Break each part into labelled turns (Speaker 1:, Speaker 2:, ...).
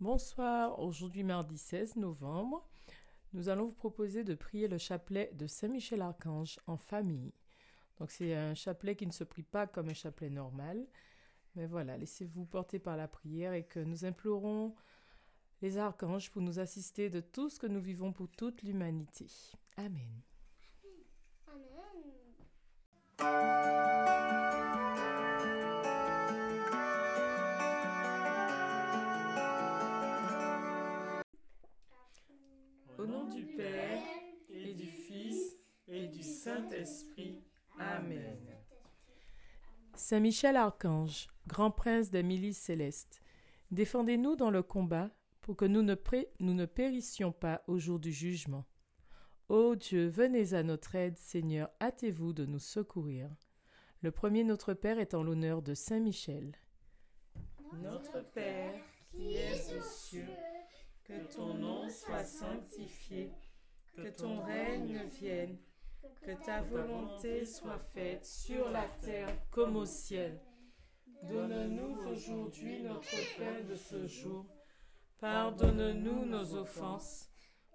Speaker 1: Bonsoir, aujourd'hui mardi 16 novembre, nous allons vous proposer de prier le chapelet de Saint-Michel-Archange en famille. Donc c'est un chapelet qui ne se prie pas comme un chapelet normal, mais voilà, laissez-vous porter par la prière et que nous implorons les archanges pour nous assister de tout ce que nous vivons pour toute l'humanité. Amen. Au Saint-Esprit. Amen. Saint Michel Archange, grand prince des milices célestes, défendez-nous dans le combat pour que nous ne, nous ne périssions pas au jour du jugement. Ô Dieu, venez à notre aide, Seigneur, hâtez-vous de nous secourir. Le premier Notre Père est en l'honneur de Saint Michel.
Speaker 2: Notre Père, qui es aux cieux, que ton nom soit sanctifié, que ton règne vienne, que ta volonté soit faite sur la terre comme au ciel. Donne-nous aujourd'hui notre pain de ce jour. Pardonne-nous nos offenses,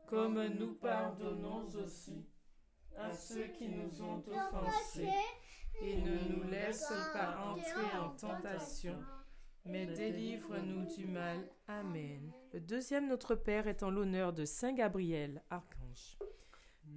Speaker 2: comme nous pardonnons aussi à ceux qui nous ont offensés. Et ne nous laisse pas entrer en tentation mais délivre-nous du mal. Amen.
Speaker 1: Le deuxième Notre Père est en l'honneur de Saint Gabriel, archange.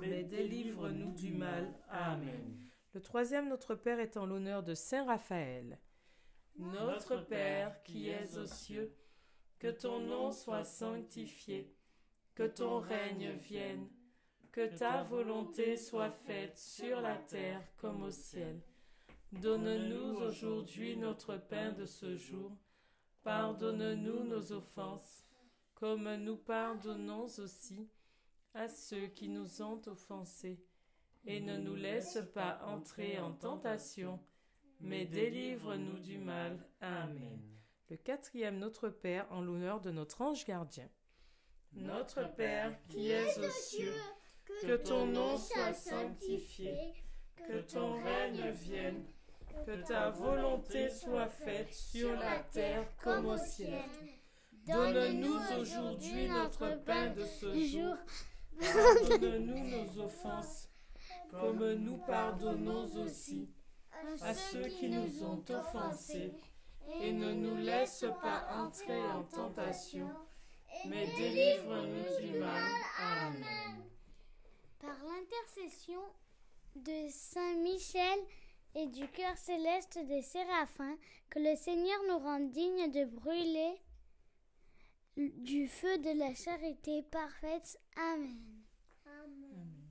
Speaker 2: mais délivre-nous du mal. Amen.
Speaker 1: Le troisième Notre Père est en l'honneur de Saint Raphaël.
Speaker 2: Notre Père qui es aux cieux, que ton nom soit sanctifié, que ton règne vienne, que ta volonté soit faite sur la terre comme au ciel. Donne-nous aujourd'hui notre pain de ce jour Pardonne-nous nos offenses, comme nous pardonnons aussi à ceux qui nous ont offensés, et ne nous laisse pas entrer en tentation, mais délivre-nous du mal. Amen.
Speaker 1: Le quatrième Notre Père en l'honneur de notre ange gardien.
Speaker 2: Notre Père qui es aux cieux, que ton nom soit sanctifié, que ton règne vienne que ta volonté soit faite sur la terre comme au ciel. Donne-nous aujourd'hui notre pain de ce jour. Pardonne-nous nos offenses, comme nous pardonnons aussi à ceux qui nous ont offensés. Et ne nous laisse pas entrer en tentation, mais délivre-nous du mal. Amen.
Speaker 3: Par l'intercession de Saint Michel, et du cœur céleste des séraphins, que le Seigneur nous rende dignes de brûler du feu de la charité parfaite. Amen. Amen.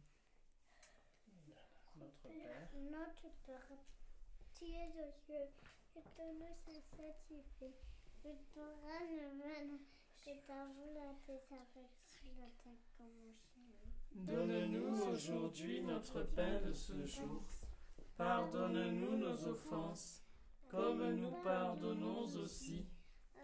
Speaker 2: Notre Père,
Speaker 3: notre Père, qui es aux cieux, que ton nom soit sanctifié, que ton règne vienne, que ta volonté faite sur la terre comme au ciel.
Speaker 2: Donne-nous aujourd'hui notre pain de ce jour Pardonne-nous nos offenses, comme nous pardonnons aussi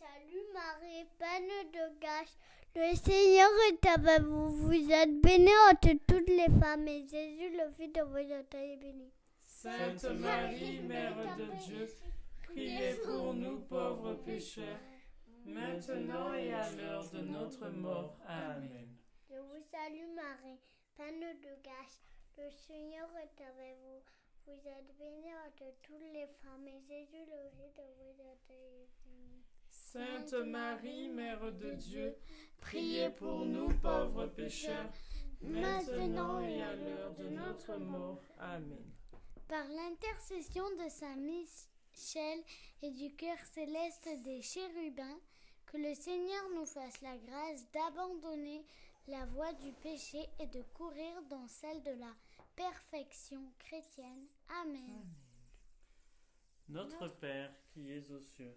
Speaker 3: Je vous salue Marie, pleine de grâce. Le Seigneur est avec vous. Vous êtes bénie entre toutes les femmes et Jésus, le Fils de votre est béni.
Speaker 2: Sainte Marie, Mère de Dieu, priez pour nous pauvres pécheurs, maintenant et à l'heure de notre mort. Amen.
Speaker 3: Je vous salue Marie, pleine de grâce. Le Seigneur est avec vous. Vous êtes bénie entre toutes les femmes, et Jésus, le Fils de votre est béni.
Speaker 1: Sainte Marie, Mère de Dieu, priez pour nous pauvres pécheurs, maintenant et à l'heure de notre mort. Amen.
Speaker 4: Par l'intercession de Saint Michel et du cœur céleste des chérubins, que le Seigneur nous fasse la grâce d'abandonner la voie du péché et de courir dans celle de la perfection chrétienne. Amen.
Speaker 2: Notre Père qui es aux cieux,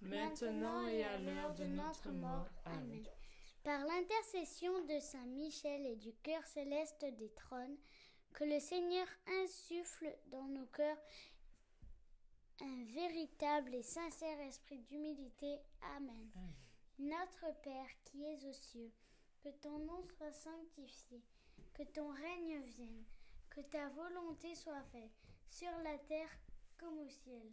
Speaker 1: maintenant et à l'heure de notre mort. Amen.
Speaker 4: Par l'intercession de Saint Michel et du cœur céleste des trônes, que le Seigneur insuffle dans nos cœurs un véritable et sincère esprit d'humilité. Amen. Notre Père qui es aux cieux, que ton nom soit sanctifié, que ton règne vienne, que ta volonté soit faite, sur la terre comme au ciel.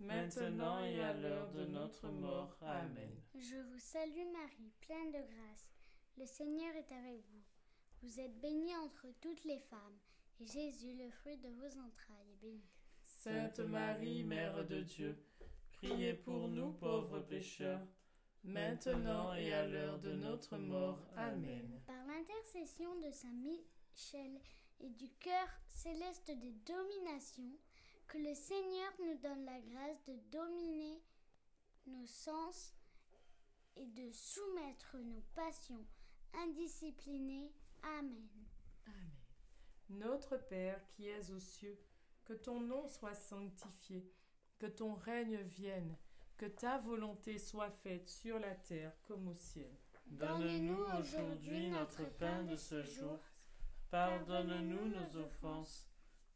Speaker 1: maintenant et à l'heure de notre mort. Amen.
Speaker 4: Je vous salue Marie, pleine de grâce. Le Seigneur est avec vous. Vous êtes bénie entre toutes les femmes, et Jésus, le fruit de vos entrailles, est béni.
Speaker 1: Sainte Marie, Mère de Dieu, priez pour nous pauvres pécheurs, maintenant et à l'heure de notre mort. Amen.
Speaker 4: Par l'intercession de Saint Michel et du cœur céleste des dominations, que le Seigneur nous donne la grâce de dominer nos sens et de soumettre nos passions indisciplinées. Amen.
Speaker 5: Amen. Notre Père qui es aux cieux, que ton nom soit sanctifié, que ton règne vienne, que ta volonté soit faite sur la terre comme au ciel.
Speaker 2: Donne-nous aujourd'hui notre pain de ce jour. Pardonne-nous nos offenses,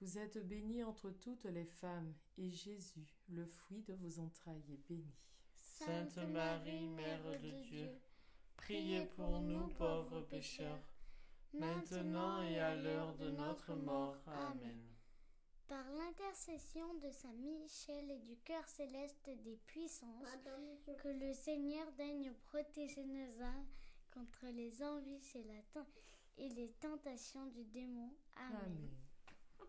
Speaker 1: Vous êtes bénie entre toutes les femmes, et Jésus, le fruit de vos entrailles, est béni.
Speaker 2: Sainte Marie, Mère de Dieu, priez pour nous pauvres pécheurs, maintenant et à l'heure de notre mort. Amen.
Speaker 4: Par l'intercession de Saint Michel et du cœur céleste des puissances, que le Seigneur daigne protéger nos âmes contre les envies et, la et les tentations du démon. Amen.
Speaker 1: Amen.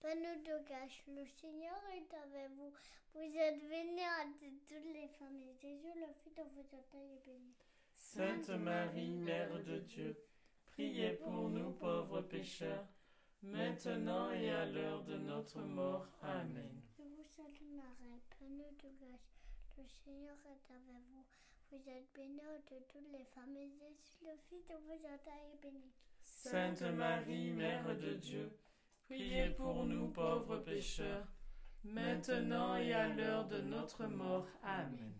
Speaker 4: pleine de grâce, le Seigneur est avec vous. Vous êtes bénie entre toutes les femmes, et Jésus, le Fils de vos entrailles, est béni.
Speaker 2: Sainte Marie, Mère de Dieu, priez pour nous pauvres pécheurs, maintenant et à l'heure de notre mort. Amen.
Speaker 4: Je vous salue Marie, pleine de grâce, le Seigneur est avec vous. Vous êtes bénie entre toutes les femmes, et Jésus, le Fils de vos entrailles, est béni.
Speaker 2: Sainte Marie, Mère de Dieu, priez pour nous pauvres pécheurs, maintenant et à l'heure de notre mort. Amen.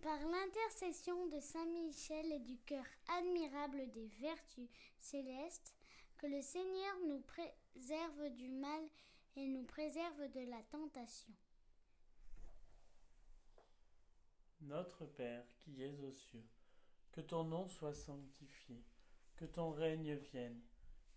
Speaker 4: Par l'intercession de Saint Michel et du cœur admirable des vertus célestes, que le Seigneur nous préserve du mal et nous préserve de la tentation.
Speaker 2: Notre Père qui es aux cieux, que ton nom soit sanctifié, que ton règne vienne,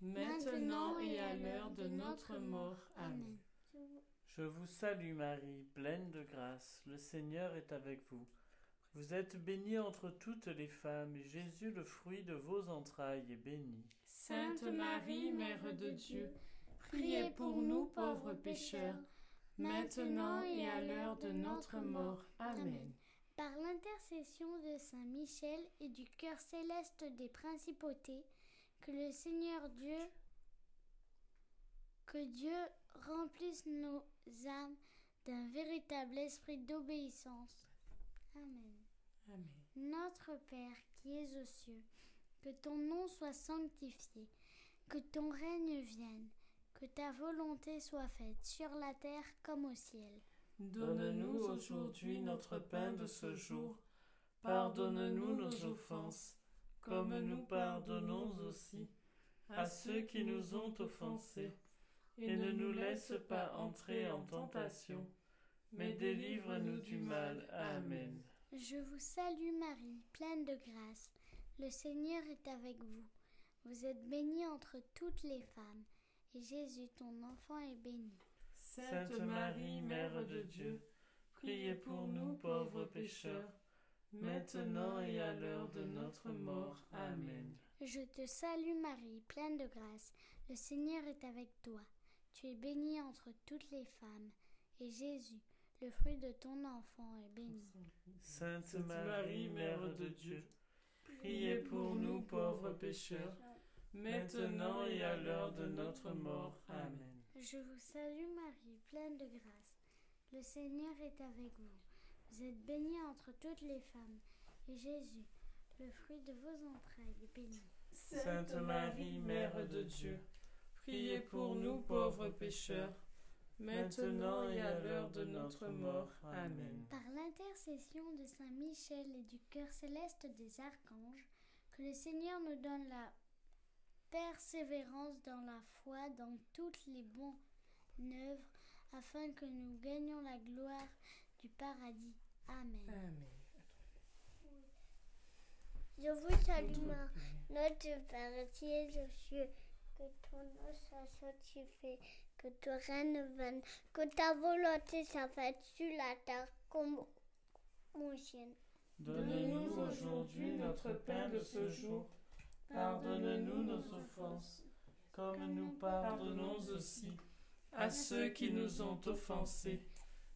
Speaker 1: maintenant et à l'heure de notre mort. Amen.
Speaker 2: Je vous salue Marie, pleine de grâce, le Seigneur est avec vous. Vous êtes bénie entre toutes les femmes, et Jésus, le fruit de vos entrailles, est béni.
Speaker 1: Sainte Marie, Mère de Dieu, priez pour nous pauvres pécheurs, maintenant et à l'heure de notre mort. Amen.
Speaker 4: Par l'intercession de Saint Michel et du cœur céleste des principautés, que le Seigneur Dieu, que Dieu remplisse nos âmes d'un véritable esprit d'obéissance. Amen.
Speaker 1: Amen.
Speaker 4: Notre Père qui es aux cieux, que ton nom soit sanctifié, que ton règne vienne, que ta volonté soit faite sur la terre comme au ciel.
Speaker 1: Donne-nous aujourd'hui notre pain de ce jour. Pardonne-nous nos offenses, comme nous pardonnons aussi à ceux qui nous ont offensés. Et ne nous laisse pas entrer en tentation, mais délivre-nous du mal. Amen.
Speaker 4: Je vous salue Marie, pleine de grâce. Le Seigneur est avec vous. Vous êtes bénie entre toutes les femmes, et Jésus, ton enfant, est béni.
Speaker 1: Sainte Marie, Mère de Dieu, priez pour nous pauvres pécheurs, maintenant et à l'heure de notre mort. Amen.
Speaker 4: Je te salue Marie, pleine de grâce. Le Seigneur est avec toi. Tu es bénie entre toutes les femmes, et Jésus, Le fruit de ton enfant est béni.
Speaker 2: Sainte Marie, Mère de Dieu, priez pour nous pauvres pécheurs, maintenant et à l'heure de notre mort. Amen.
Speaker 4: Je vous salue Marie, pleine de grâce. Le Seigneur est avec vous. Vous êtes bénie entre toutes les femmes, et Jésus, le fruit de vos entrailles, est béni.
Speaker 2: Sainte Marie, Mère de Dieu, priez pour nous pauvres pécheurs, maintenant et à l'heure de notre mort. Amen.
Speaker 4: Par l'intercession de Saint Michel et du cœur céleste des archanges, que le Seigneur nous donne la persévérance dans la foi, dans toutes les bonnes œuvres, afin que nous gagnions la gloire du paradis. Amen.
Speaker 1: Amen.
Speaker 3: Je vous salue, ma- notre Père qui es aux cieux, que ton nom soit sanctifié, que ton règne vienne, que ta volonté soit faite sur la terre comme au ciel.
Speaker 2: Donne-nous aujourd'hui notre pain de ce jour. Pardonne-nous nos offenses, comme nous pardonnons aussi à ceux qui nous ont offensés.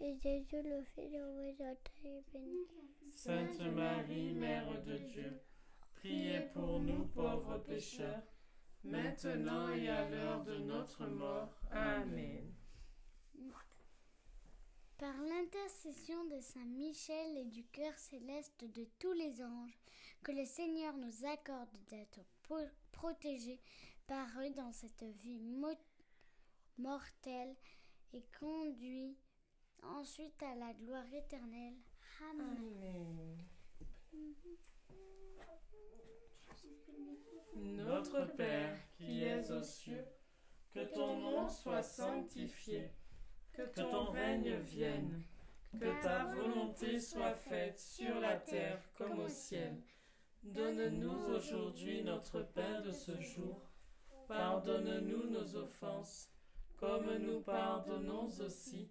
Speaker 3: et Jésus le Fils de vos entrailles, est béni.
Speaker 2: Sainte Marie, Mère de Dieu, priez pour nous pauvres pécheurs, maintenant et à l'heure de notre mort. Amen.
Speaker 4: Par l'intercession de Saint Michel et du cœur céleste de tous les anges, que le Seigneur nous accorde d'être protégés par eux dans cette vie mo- mortelle et conduits ensuite à la gloire éternelle. Amen.
Speaker 1: Amen.
Speaker 2: Notre Père qui es aux cieux, que ton nom soit sanctifié, que ton règne vienne, que ta volonté soit faite sur la terre comme au ciel. Donne-nous aujourd'hui notre pain de ce jour. Pardonne-nous nos offenses, comme nous pardonnons aussi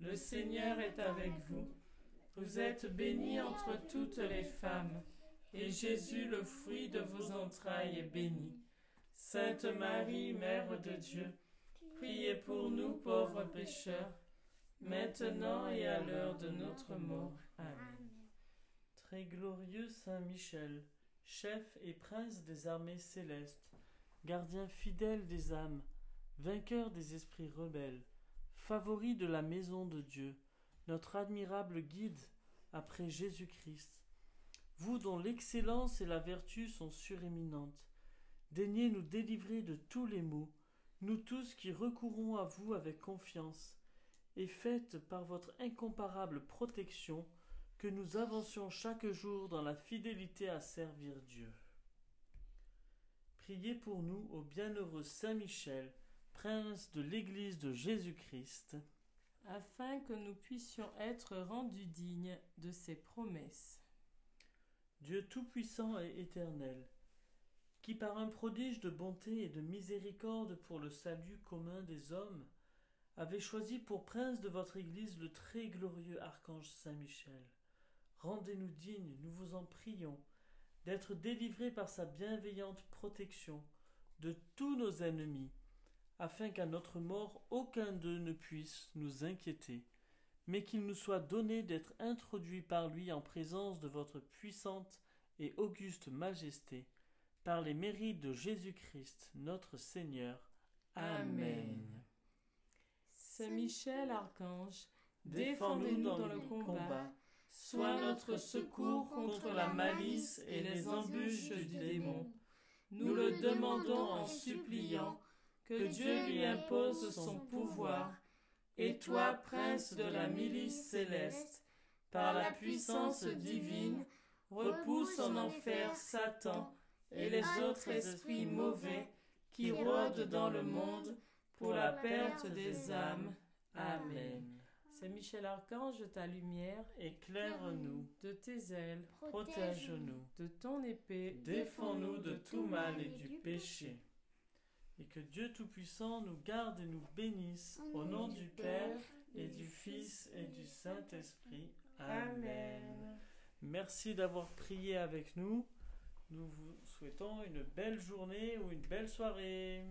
Speaker 2: Le Seigneur est avec vous. Vous êtes bénie entre toutes les femmes, et Jésus, le fruit de vos entrailles, est béni. Sainte Marie, Mère de Dieu, priez pour nous pauvres pécheurs, maintenant et à l'heure de notre mort. Amen. Très glorieux Saint Michel, chef et prince des armées célestes, gardien fidèle des âmes, vainqueur des esprits rebelles, favori de la maison de Dieu, notre admirable guide après Jésus-Christ, vous dont l'excellence et la vertu sont suréminentes, daignez nous délivrer de tous les maux, nous tous qui recourons à vous avec confiance, et faites par votre incomparable protection que nous avancions chaque jour dans la fidélité à servir Dieu. Priez pour nous au bienheureux Saint Michel, prince de l'Église de Jésus-Christ,
Speaker 1: afin que nous puissions être rendus dignes de ses promesses.
Speaker 2: Dieu Tout-Puissant et Éternel, qui par un prodige de bonté et de miséricorde pour le salut commun des hommes, avez choisi pour prince de votre Église le très glorieux archange Saint Michel. Rendez-nous dignes, nous vous en prions, d'être délivrés par sa bienveillante protection de tous nos ennemis, afin qu'à notre mort aucun d'eux ne puisse nous inquiéter, mais qu'il nous soit donné d'être introduits par lui en présence de votre puissante et auguste majesté, par les mérites de Jésus-Christ notre Seigneur. Amen.
Speaker 1: Saint Michel, archange, défendez-nous dans le combat, sois notre secours contre la malice et les embûches du démon. Nous le demandons en suppliant que Dieu lui impose son pouvoir, et toi, prince de la milice céleste, par la puissance divine, repousse en enfer Satan et les autres esprits mauvais qui rôdent dans le monde pour la perte des âmes. Amen. Saint Michel Archange, ta lumière,
Speaker 2: éclaire-nous,
Speaker 1: de tes ailes,
Speaker 2: protège-nous,
Speaker 1: de ton épée,
Speaker 2: défends-nous de tout mal et du péché. Et que Dieu Tout-Puissant nous garde et nous bénisse, au nom du Père et du Fils et du Saint-Esprit. Amen. Merci d'avoir prié avec nous. Nous vous souhaitons une belle journée ou une belle soirée.